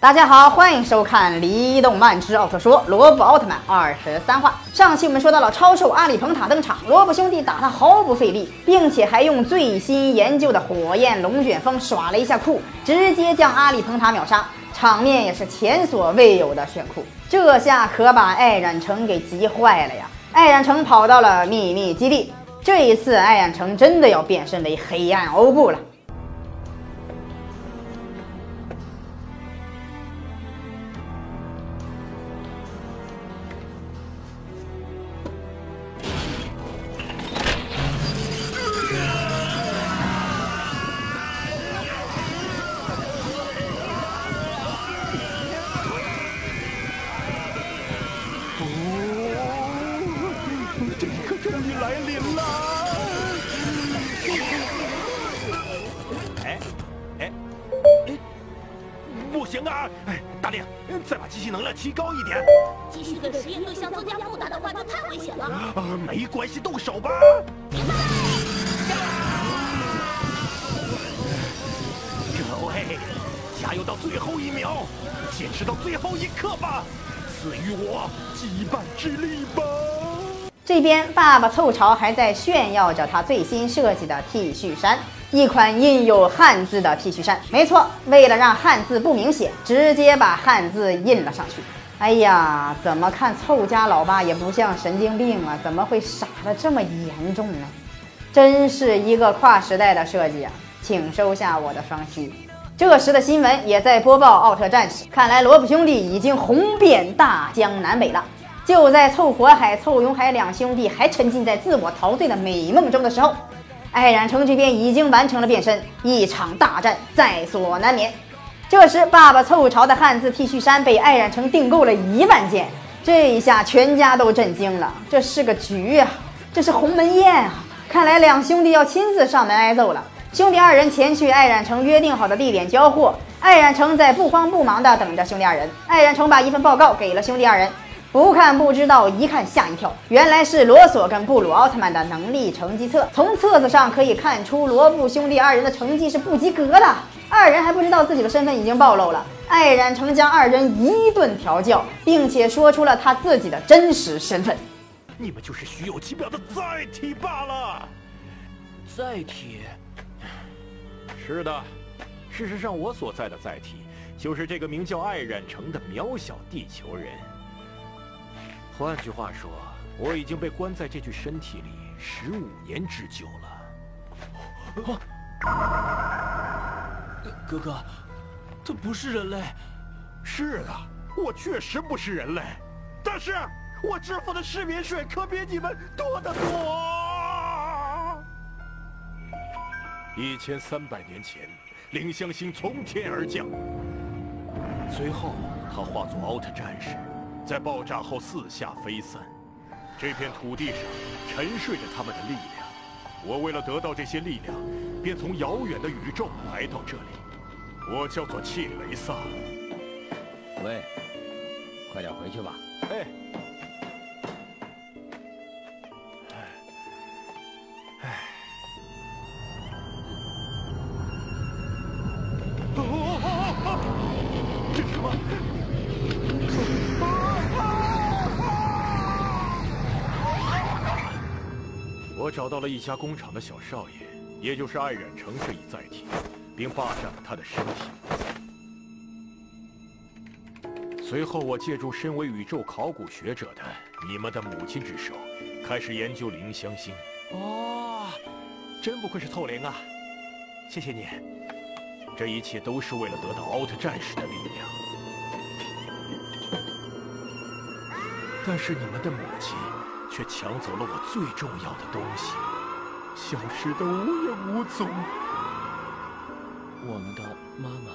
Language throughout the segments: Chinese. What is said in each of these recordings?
大家好，欢迎收看《离动漫之奥特说》罗布奥特曼二十三话。上期我们说到了超兽阿里蓬塔登场，罗布兄弟打他毫不费力，并且还用最新研究的火焰龙卷风耍了一下酷，直接将阿里蓬塔秒杀，场面也是前所未有的炫酷。这下可把艾染城给急坏了呀！艾染城跑到了秘密基地，这一次艾染城真的要变身为黑暗欧布了。行啊！哎，大令，再把机器能量提高一点。继续给实验对象增加负担的话，就太危险了。啊，没关系，动手吧。各位，加油到最后一秒，坚持到最后一刻吧！赐予我羁绊之力吧！这边爸爸凑潮还在炫耀着他最新设计的 T 恤衫，一款印有汉字的 T 恤衫。没错，为了让汉字不明显，直接把汉字印了上去。哎呀，怎么看凑家老爸也不像神经病啊？怎么会傻的这么严重呢？真是一个跨时代的设计啊！请收下我的双膝。这时的新闻也在播报奥特战士，看来罗布兄弟已经红遍大江南北了。就在凑火海、凑永海两兄弟还沉浸在自我陶醉的美梦中的时候，艾冉城这边已经完成了变身，一场大战在所难免。这时，爸爸凑潮的汉字 T 恤衫被艾冉城订购了一万件，这一下全家都震惊了，这是个局啊，这是鸿门宴啊！看来两兄弟要亲自上门挨揍了。兄弟二人前去艾冉城约定好的地点交货，艾冉城在不慌不忙地等着兄弟二人。艾冉城把一份报告给了兄弟二人。不看不知道，一看吓一跳，原来是罗索跟布鲁奥特曼的能力成绩册。从册子上可以看出，罗布兄弟二人的成绩是不及格的。二人还不知道自己的身份已经暴露了。艾染成将二人一顿调教，并且说出了他自己的真实身份：你们就是虚有其表的载体罢了。载体？是的，事实上，我所在的载体就是这个名叫艾染城的渺小地球人。换句话说，我已经被关在这具身体里十五年之久了。哥哥，他不是人类。是的，我确实不是人类，但是我支付的市民税可比你们多得多。一千三百年前，凌香星从天而降，随后他化作奥特战士。在爆炸后四下飞散，这片土地上沉睡着他们的力量。我为了得到这些力量，便从遥远的宇宙来到这里。我叫做切雷萨。喂，快点回去吧。哎。找到了一家工厂的小少爷，也就是艾冉城这一载体，并霸占了他的身体。随后，我借助身为宇宙考古学者的你们的母亲之手，开始研究凌香星。哦，真不愧是透灵啊！谢谢你。这一切都是为了得到奥特战士的力量。但是你们的母亲。却抢走了我最重要的东西，消失的无影无踪。我们的妈妈。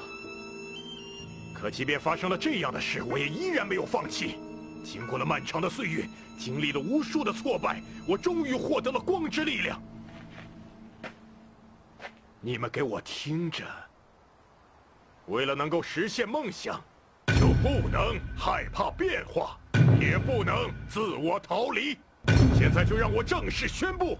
可即便发生了这样的事，我也依然没有放弃。经过了漫长的岁月，经历了无数的挫败，我终于获得了光之力量。你们给我听着，为了能够实现梦想，就不能害怕变化，也不能自我逃离。现在就让我正式宣布，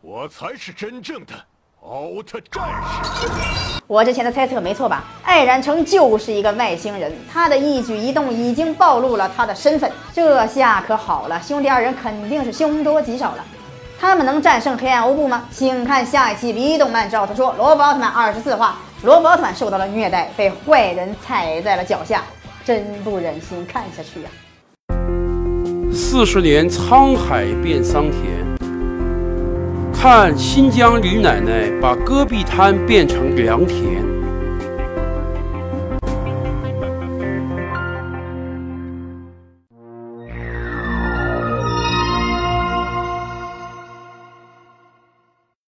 我才是真正的奥特战士。我之前的猜测没错吧？艾然城就是一个外星人，他的一举一动已经暴露了他的身份。这下可好了，兄弟二人肯定是凶多吉少了。他们能战胜黑暗欧布吗？请看下一期《B 动漫照》。他说，罗伯奥特曼二十四话，罗伯特受到了虐待，被坏人踩在了脚下，真不忍心看下去呀。四十年沧海变桑田，看新疆李奶奶把戈壁滩变成良田。